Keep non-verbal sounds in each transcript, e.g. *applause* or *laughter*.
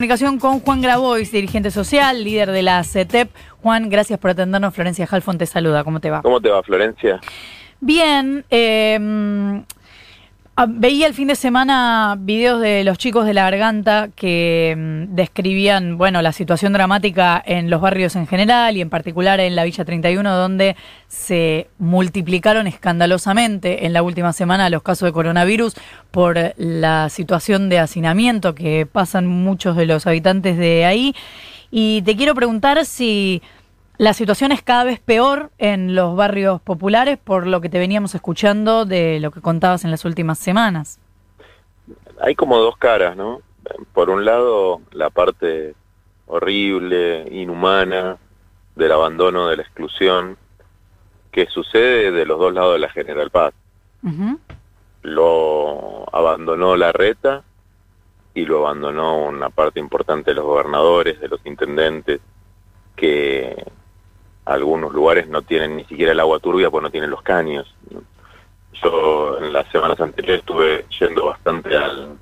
Comunicación con Juan Grabois, dirigente social, líder de la CETEP. Juan, gracias por atendernos. Florencia Halfon te saluda. ¿Cómo te va? ¿Cómo te va, Florencia? Bien. Eh, veía el fin de semana videos de los chicos de la garganta que mm, describían, bueno, la situación dramática en los barrios en general y en particular en la Villa 31, donde se multiplicaron escandalosamente en la última semana los casos de coronavirus por la situación de hacinamiento que pasan muchos de los habitantes de ahí. Y te quiero preguntar si la situación es cada vez peor en los barrios populares por lo que te veníamos escuchando de lo que contabas en las últimas semanas. Hay como dos caras, ¿no? Por un lado, la parte horrible, inhumana del abandono, de la exclusión, que sucede de los dos lados de la General Paz. Lo abandonó la reta y lo abandonó una parte importante de los gobernadores, de los intendentes, que algunos lugares no tienen ni siquiera el agua turbia porque no tienen los caños. Yo en las semanas anteriores estuve yendo bastante al,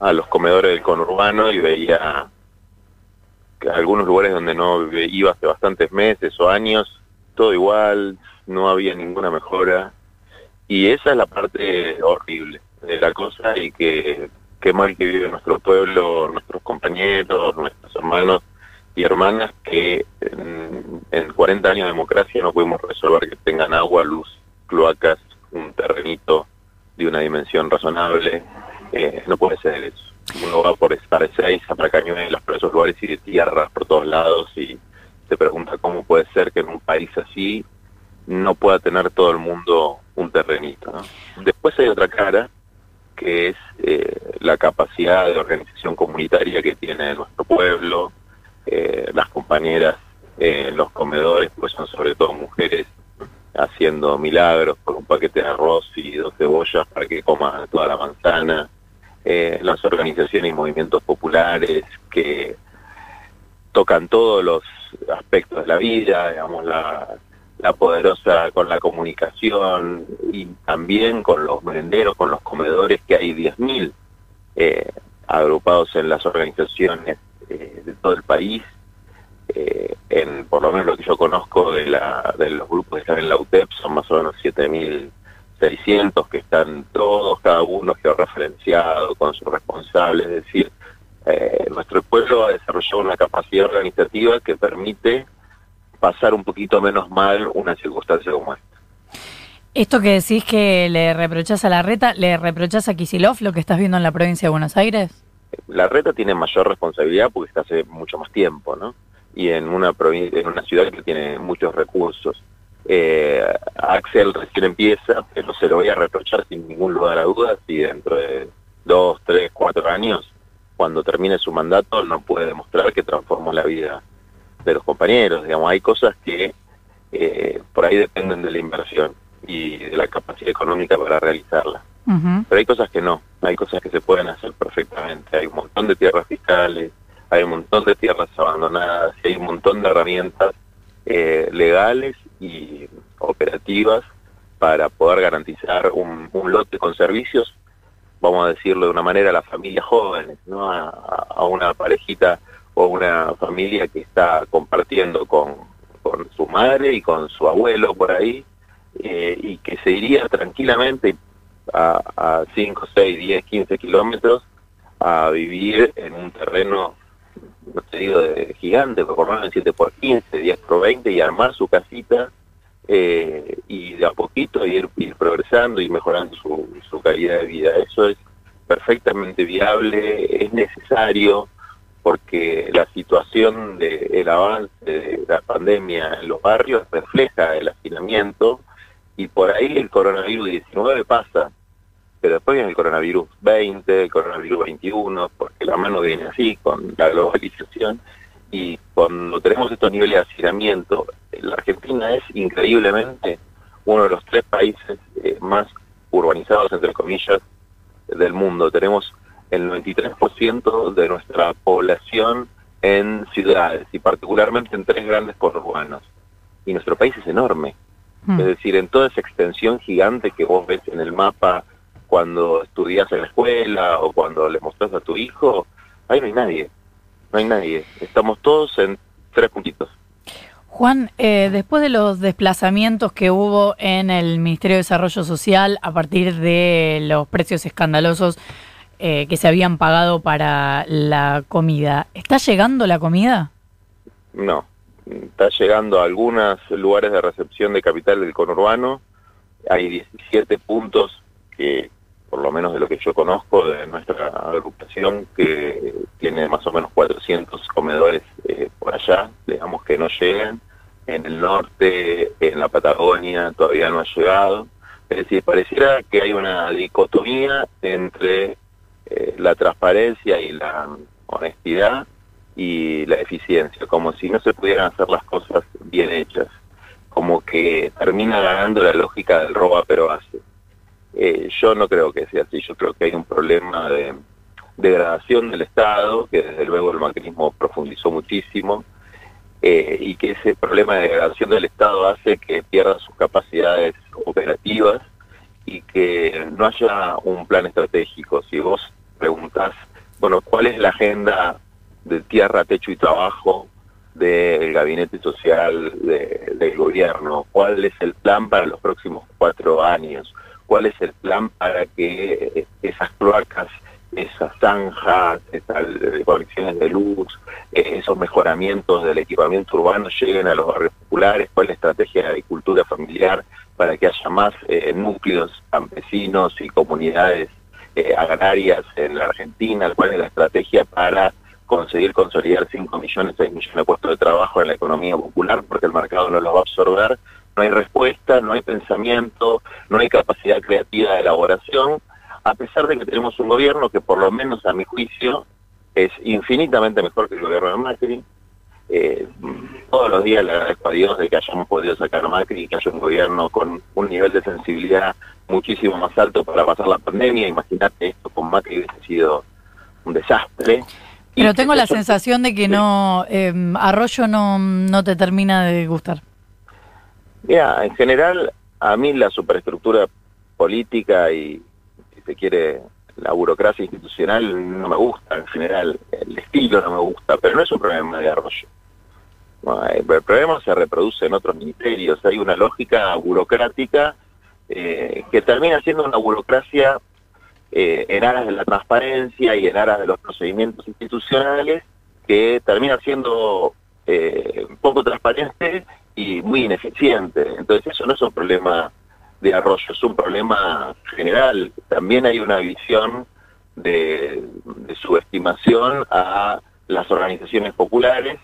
a los comedores del conurbano y veía que algunos lugares donde no iba hace bastantes meses o años, todo igual, no había ninguna mejora. Y esa es la parte horrible de la cosa y que qué mal que vive nuestro pueblo, nuestros compañeros, nuestros hermanos y hermanas que en, 40 años de democracia no pudimos resolver que tengan agua, luz, cloacas, un terrenito de una dimensión razonable. Eh, no puede ser eso. Uno va por estar seis para Cañuelas, por esos lugares y de tierras por todos lados y se pregunta cómo puede ser que en un país así no pueda tener todo el mundo un terrenito. Después hay otra cara, que es eh, la capacidad de organización comunitaria que tiene nuestro pueblo, eh, las compañeras en los comedores, pues son sobre todo mujeres haciendo milagros con un paquete de arroz y dos cebollas para que coman toda la manzana, eh, las organizaciones y movimientos populares que tocan todos los aspectos de la vida, digamos, la, la poderosa con la comunicación y también con los merenderos, con los comedores, que hay 10.000 eh, agrupados en las organizaciones eh, de todo el país eh, en por lo menos lo que yo conozco de, la, de los grupos que están en la UTEP, son más o menos 7.600 que están todos, cada uno georreferenciado con su responsable, es decir, eh, nuestro pueblo ha desarrollado una capacidad organizativa que permite pasar un poquito menos mal una circunstancia como esta. Esto que decís que le reprochás a la reta, ¿le reprochás a Kisilov lo que estás viendo en la provincia de Buenos Aires? La reta tiene mayor responsabilidad porque está hace mucho más tiempo, ¿no? y en una, en una ciudad que tiene muchos recursos. Eh, Axel recién empieza, pero se lo voy a reprochar sin ningún lugar a dudas y dentro de dos, tres, cuatro años, cuando termine su mandato, no puede demostrar que transformó la vida de los compañeros. Digamos, hay cosas que eh, por ahí dependen de la inversión y de la capacidad económica para realizarla. Pero hay cosas que no, hay cosas que se pueden hacer perfectamente. De tierras fiscales, hay un montón de tierras abandonadas hay un montón de herramientas eh, legales y operativas para poder garantizar un, lote con servicios, vamos a decirlo de una manera, a las familias jóvenes, a, una parejita o una familia que está compartiendo con, con su madre y con su abuelo por ahí, eh, y que se iría tranquilamente a, a 5, 6, 10, 15 kilómetros a vivir en un terreno no te digo de gigante, pero por lo menos en 7 por 15, 10 por 20 y armar su casita eh, y de a poquito ir, ir progresando y mejorando su, calidad de vida. Eso es perfectamente viable, es necesario porque la situación del avance de la pandemia en los barrios refleja el hacinamiento y por ahí el coronavirus 19 pasa pero después viene el coronavirus 20, el coronavirus 21, porque la mano viene así, con la globalización, y cuando tenemos estos niveles de hacinamiento, la Argentina es increíblemente uno de los tres países eh, más urbanizados, entre comillas, del mundo. Tenemos el 93% de nuestra población en ciudades y particularmente en tres grandes conurbanos. Y nuestro país es enorme. Hmm. Es decir, en toda esa extensión gigante que vos ves en el mapa cuando estudias en la escuela o cuando le mostras a tu hijo, ahí no hay nadie. no hay nadie. Estamos todos en tres puntitos. Juan, eh, después de los desplazamientos que hubo en el Ministerio de Desarrollo Social a partir de los precios escandalosos eh, que se habían pagado para la comida, ¿está llegando la comida? No, está llegando a algunos lugares de recepción de capital del conurbano. Hay 17 puntos que, por lo menos de lo que yo conozco de nuestra agrupación, que tiene más o menos 400 comedores eh, por allá, digamos que no llegan en el norte, en la Patagonia, todavía no ha llegado. Es decir, pareciera que hay una dicotomía entre eh, la transparencia y la honestidad y la eficiencia, como si no se pudieran hacer las cosas bien hechas, como que termina ganando la lógica del roba pero hace. Eh, yo no creo que sea así, yo creo que hay un problema de degradación del Estado, que desde luego el macrismo profundizó muchísimo, eh, y que ese problema de degradación del Estado hace que pierda sus capacidades operativas y que no haya un plan estratégico. Si vos preguntás, bueno, ¿cuál es la agenda de tierra, techo y trabajo del gabinete social del gobierno? ¿Cuál es el plan para los próximos cuatro años? ¿Cuál es el plan para que esas cloacas esas zanjas, esas conexiones de luz, eh, esos mejoramientos del equipamiento urbano lleguen a los barrios populares, cuál es la estrategia de agricultura familiar para que haya más eh, núcleos campesinos y comunidades eh, agrarias en la Argentina, cuál es la estrategia para conseguir consolidar 5 millones, 6 millones de puestos de trabajo en la economía popular, porque el mercado no los va a absorber, no hay respuesta, no hay pensamiento, no hay capacidad creativa de elaboración, a pesar de que tenemos un gobierno que por lo menos a mi juicio es infinitamente mejor que el gobierno de Macri. Eh, todos los días le agradezco a Dios de que hayamos podido sacar a Macri y que haya un gobierno con un nivel de sensibilidad muchísimo más alto para pasar la pandemia. Imagínate esto con Macri hubiese sido un desastre. Pero tengo la sensación de que no eh, Arroyo no, no te termina de gustar. Mira, en general a mí la superestructura política y, se quiere, la burocracia institucional no me gusta en general, el estilo no me gusta, pero no es un problema de arroyo. el problema se reproduce en otros ministerios, hay una lógica burocrática eh, que termina siendo una burocracia eh, en aras de la transparencia y en aras de los procedimientos institucionales que termina siendo eh, poco transparente y muy ineficiente. Entonces eso no es un problema de Arroyo, es un problema general. También hay una visión de, subestimación a las organizaciones populares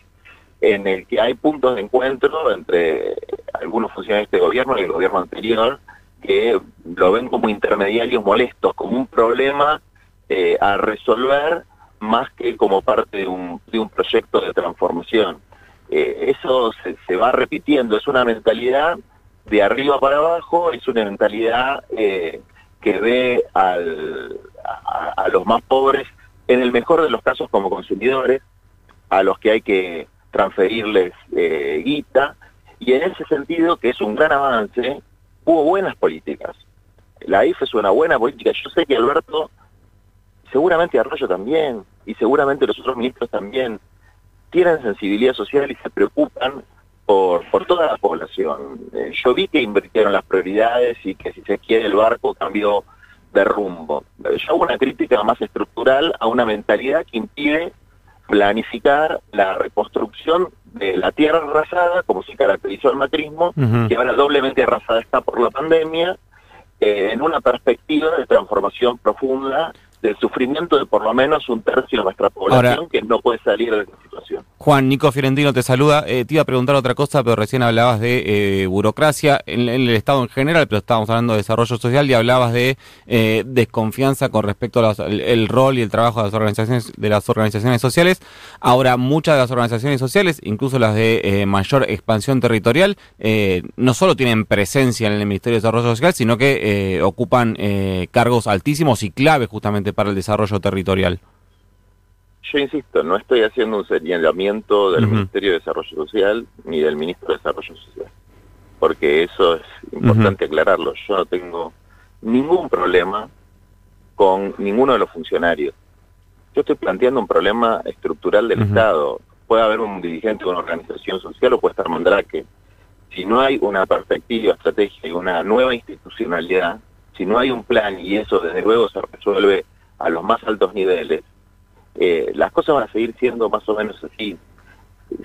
en el que hay puntos de encuentro entre algunos funcionarios de este gobierno y el gobierno anterior que lo ven como intermediarios molestos, como un problema eh, a resolver más que como parte de un, de un proyecto de transformación. Eh, eso se, se, va repitiendo, es una mentalidad de arriba para abajo, es una mentalidad eh, que ve al, a, los más pobres, en el mejor de los casos como consumidores, a los que hay que transferirles eh, guita, y en ese sentido, que es un gran avance, hubo buenas políticas. La IFE es una buena política. Yo sé que Alberto, seguramente Arroyo también, y seguramente los otros ministros también, tienen sensibilidad social y se preocupan por, por toda la población. Eh, yo vi que invirtieron las prioridades y que si se quiere el barco cambió de rumbo. Yo hago una crítica más estructural a una mentalidad que impide planificar la reconstrucción de la tierra arrasada, como se caracterizó el macrismo, que ahora doblemente arrasada está por la pandemia, eh, en una perspectiva de transformación profunda del sufrimiento de por lo menos un tercio de nuestra población que no puede salir de Juan, Nico Fiorentino te saluda. Eh, te iba a preguntar otra cosa, pero recién hablabas de eh, burocracia en, el Estado en general, pero estábamos hablando de desarrollo social y hablabas de eh, desconfianza con respecto al rol y el trabajo de las organizaciones de las organizaciones sociales. Ahora, muchas de las organizaciones sociales, incluso las de mayor expansión territorial, no solo tienen presencia en el Ministerio de Desarrollo Social, sino que ocupan cargos altísimos y claves justamente para el desarrollo territorial yo insisto, no estoy haciendo un señalamiento del Ministerio de Desarrollo Social ni del Ministro de Desarrollo Social, porque eso es importante aclararlo. Yo no tengo ningún problema con ninguno de los funcionarios. Yo estoy planteando un problema estructural del Estado. Puede haber un dirigente de una organización social o puede estar Mandrake. Si no hay una perspectiva, estrategia y una nueva institucionalidad, si no hay un plan y eso desde luego se resuelve a los más altos niveles, eh, las cosas van a seguir siendo más o menos así.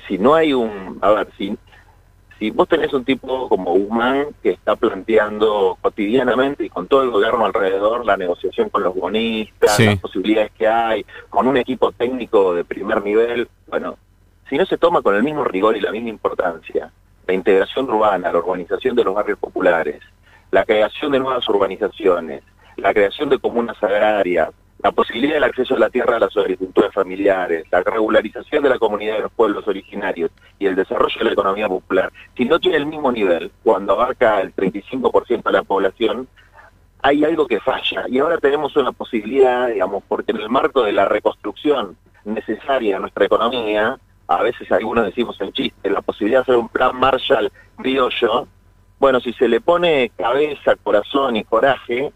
Si no hay un, a ver, si, si vos tenés un tipo como Guzmán que está planteando cotidianamente y con todo el gobierno alrededor la negociación con los bonistas, las posibilidades que hay, con un equipo técnico de primer nivel, bueno, si no se toma con el mismo rigor y la misma importancia, la integración urbana, la urbanización de los barrios populares, la creación de nuevas urbanizaciones, la creación de comunas agrarias, la posibilidad del acceso a la tierra a las agriculturas familiares, la regularización de la comunidad de los pueblos originarios y el desarrollo de la economía popular, si no tiene el mismo nivel, cuando abarca el 35% de la población, hay algo que falla. Y ahora tenemos una posibilidad, digamos, porque en el marco de la reconstrucción necesaria a nuestra economía, a veces algunos decimos en chiste, la posibilidad de hacer un plan Marshall criollo, bueno, si se le pone cabeza, corazón y coraje,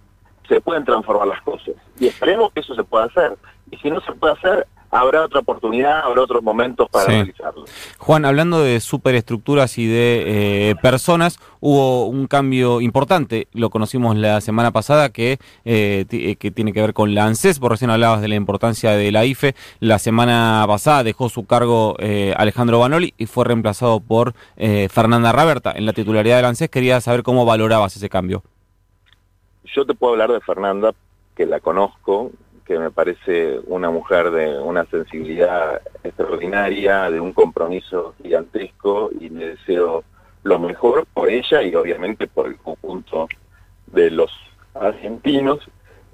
se pueden transformar las cosas. Y esperemos que eso se pueda hacer. Y si no se puede hacer, habrá otra oportunidad, habrá otros momentos para realizarlo. Juan, hablando de superestructuras y de eh, personas, hubo un cambio importante, lo conocimos la semana pasada, que, eh, eh, que tiene que ver con la ANSES, por recién hablabas de la importancia de la IFE, la semana pasada dejó su cargo Alejandro Banoli y fue reemplazado por Fernanda Raberta en la titularidad de la ANSES, quería saber cómo valorabas ese cambio yo te puedo hablar de Fernanda, que la conozco, que me parece una mujer de una sensibilidad extraordinaria, de un compromiso gigantesco y le deseo lo mejor por ella y obviamente por el conjunto de los argentinos.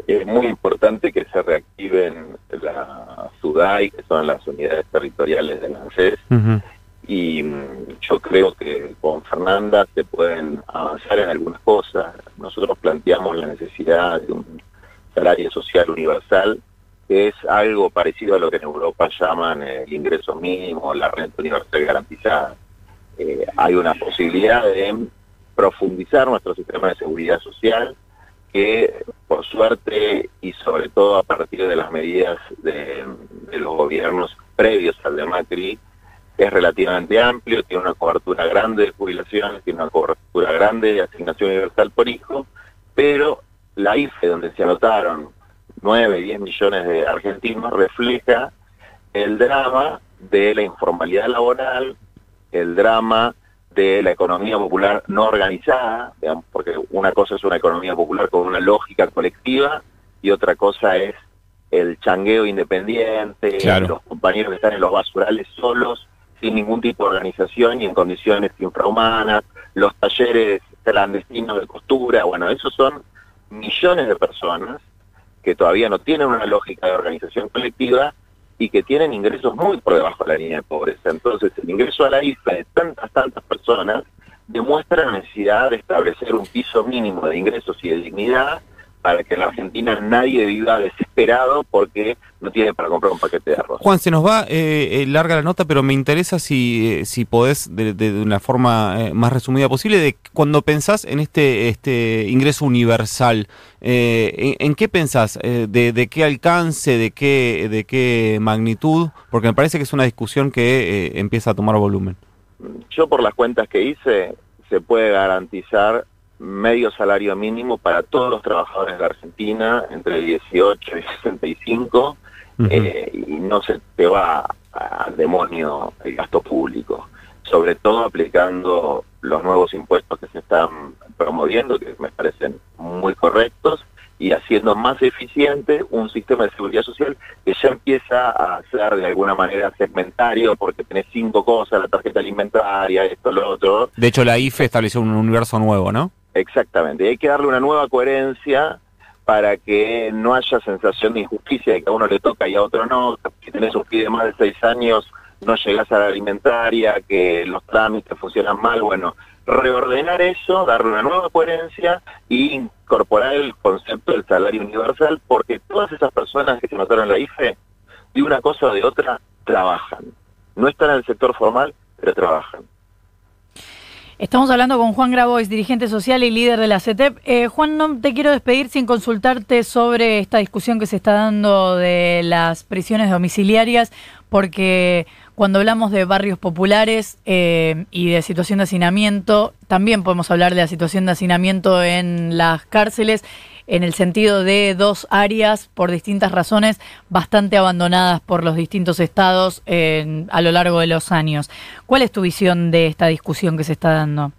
Es muy importante que se reactiven la SUDAI, que son las unidades territoriales de la ANSES, y mm, yo creo que con Fernanda se pueden avanzar en algunas cosas. Nosotros planteamos la necesidad de un salario social universal, que es algo parecido a lo que en Europa llaman el ingreso mínimo, la renta universal garantizada. Eh, hay una posibilidad de profundizar nuestro sistema de seguridad social, que por suerte y sobre todo a partir de las medidas de, de los gobiernos previos al de Macri, es relativamente amplio, tiene una cobertura grande de jubilaciones, tiene una cobertura grande de asignación universal por hijo, pero la IFE, donde se anotaron 9, 10 millones de argentinos, refleja el drama de la informalidad laboral, el drama de la economía popular no organizada, digamos, porque una cosa es una economía popular con una lógica colectiva y otra cosa es el changueo independiente, los compañeros que están en los basurales solos sin ningún tipo de organización y en condiciones infrahumanas, los talleres clandestinos de costura, bueno, esos son millones de personas que todavía no tienen una lógica de organización colectiva y que tienen ingresos muy por debajo de la línea de pobreza. Entonces, el ingreso a la isla de tantas, tantas personas demuestra la necesidad de establecer un piso mínimo de ingresos y de dignidad para que en la Argentina nadie viva desesperado porque no tiene para comprar un paquete de arroz. Juan, se nos va eh, eh, larga la nota, pero me interesa si, eh, si podés, de, de, una forma más resumida posible, de cuando pensás en este, este ingreso universal, ¿en, qué pensás? De, de, qué alcance? ¿De qué, ¿De qué magnitud? Porque me parece que es una discusión que empieza a tomar volumen. Yo por las cuentas que hice, se puede garantizar medio salario mínimo para todos los trabajadores de Argentina entre 18 y *laughs* 65 eh, y no se te va al demonio el gasto público, sobre todo aplicando los nuevos impuestos que se están promoviendo, que me parecen muy correctos, y haciendo más eficiente un sistema de seguridad social que ya empieza a ser de alguna manera segmentario porque tenés cinco cosas, la tarjeta alimentaria, esto, lo otro. De hecho, la IFE estableció un universo nuevo, ¿no? Exactamente, hay que darle una nueva coherencia para que no haya sensación de injusticia de que a uno le toca y a otro no, si tenés un pie de más de seis años no llegás a la alimentaria, que los trámites funcionan mal, bueno, reordenar eso, darle una nueva coherencia e incorporar el concepto del salario universal, porque todas esas personas que se notaron en la IFE, de una cosa o de otra, trabajan. No están en el sector formal, pero trabajan. Estamos hablando con Juan Grabois, dirigente social y líder de la CETEP. Eh, Juan, no te quiero despedir sin consultarte sobre esta discusión que se está dando de las prisiones domiciliarias, porque cuando hablamos de barrios populares eh, y de situación de hacinamiento, también podemos hablar de la situación de hacinamiento en las cárceles en el sentido de dos áreas por distintas razones bastante abandonadas por los distintos estados a lo largo de los años. ¿Cuál es tu visión de esta discusión que se está dando?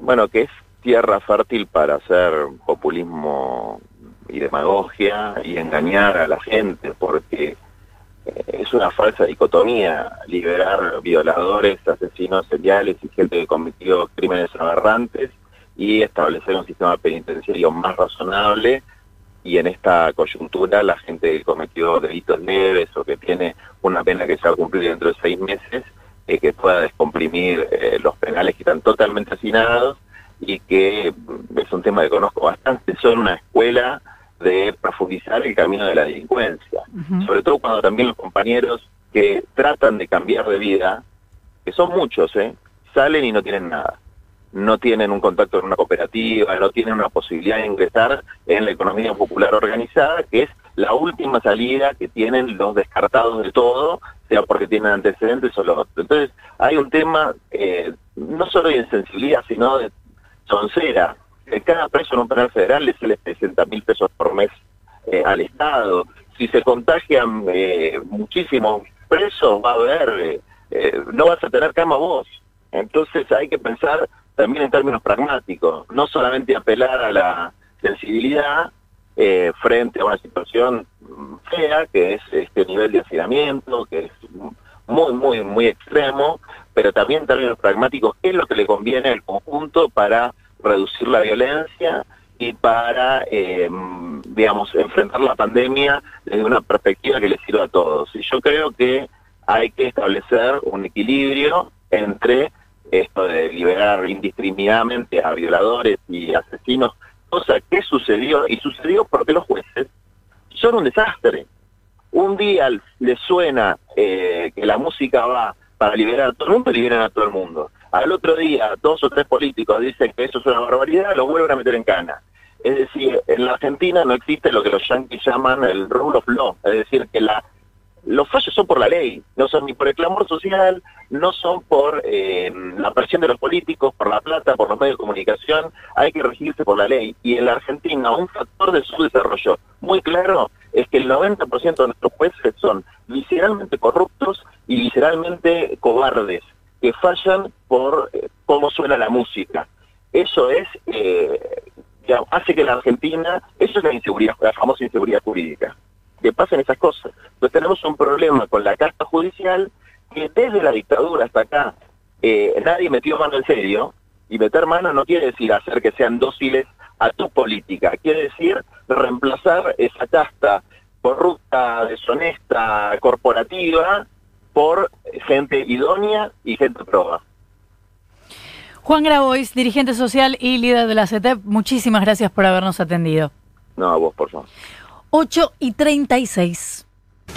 Bueno, que es tierra fértil para hacer populismo y demagogia y engañar a la gente, porque eh, es una falsa dicotomía liberar violadores, asesinos seriales y gente que cometió crímenes aberrantes y establecer un sistema penitenciario más razonable. Y en esta coyuntura la gente que cometió delitos leves o que tiene una pena que se va a cumplir dentro de seis meses, eh, que pueda descomprimir eh, los penales que están totalmente hacinados y que mm, es un tema que conozco bastante, son una escuela de profundizar el camino de la delincuencia, sobre todo cuando también los compañeros que tratan de cambiar de vida, que son muchos, ¿eh? salen y no tienen nada no tienen un contacto con una cooperativa, no tienen una posibilidad de ingresar en la economía popular organizada, que es la última salida que tienen los descartados de todo, sea porque tienen antecedentes o lo otro. Entonces, hay un tema eh, no solo de insensibilidad, sino de soncera. Cada preso en un penal federal le sale 60 mil pesos por mes eh, al Estado. Si se contagian eh, muchísimos presos, va a haber, no vas a tener cama vos. Entonces hay que pensar también en términos pragmáticos, no solamente apelar a la sensibilidad eh, frente a una situación fea, que es este nivel de hacinamiento, que es muy, muy, muy extremo, pero también en términos pragmáticos, qué es lo que le conviene al conjunto para reducir la violencia y para, eh, digamos, enfrentar la pandemia desde una perspectiva que le sirva a todos. Y yo creo que hay que establecer un equilibrio entre esto de liberar indiscriminadamente a violadores y asesinos, cosa que sucedió, y sucedió porque los jueces son un desastre. Un día les suena eh, que la música va para liberar a todo el mundo, liberan a todo el mundo. Al otro día, dos o tres políticos dicen que eso es una barbaridad, lo vuelven a meter en cana. Es decir, en la Argentina no existe lo que los yanquis llaman el rule of law, es decir, que la los fallos son por la ley, no son ni por el clamor social, no son por eh, la presión de los políticos, por la plata, por los medios de comunicación, hay que regirse por la ley. Y en la Argentina un factor de su desarrollo muy claro es que el 90% de nuestros jueces son visceralmente corruptos y visceralmente cobardes, que fallan por eh, cómo suena la música. Eso es, eh, hace que la Argentina, eso es la inseguridad, la famosa inseguridad jurídica que pasen esas cosas. Entonces tenemos un problema con la carta judicial que desde la dictadura hasta acá eh, nadie metió mano en serio, y meter mano no quiere decir hacer que sean dóciles a tu política, quiere decir reemplazar esa casta corrupta, deshonesta, corporativa, por gente idónea y gente proba. Juan Grabois, dirigente social y líder de la CETEP, muchísimas gracias por habernos atendido. No, a vos, por favor. 8 y 36.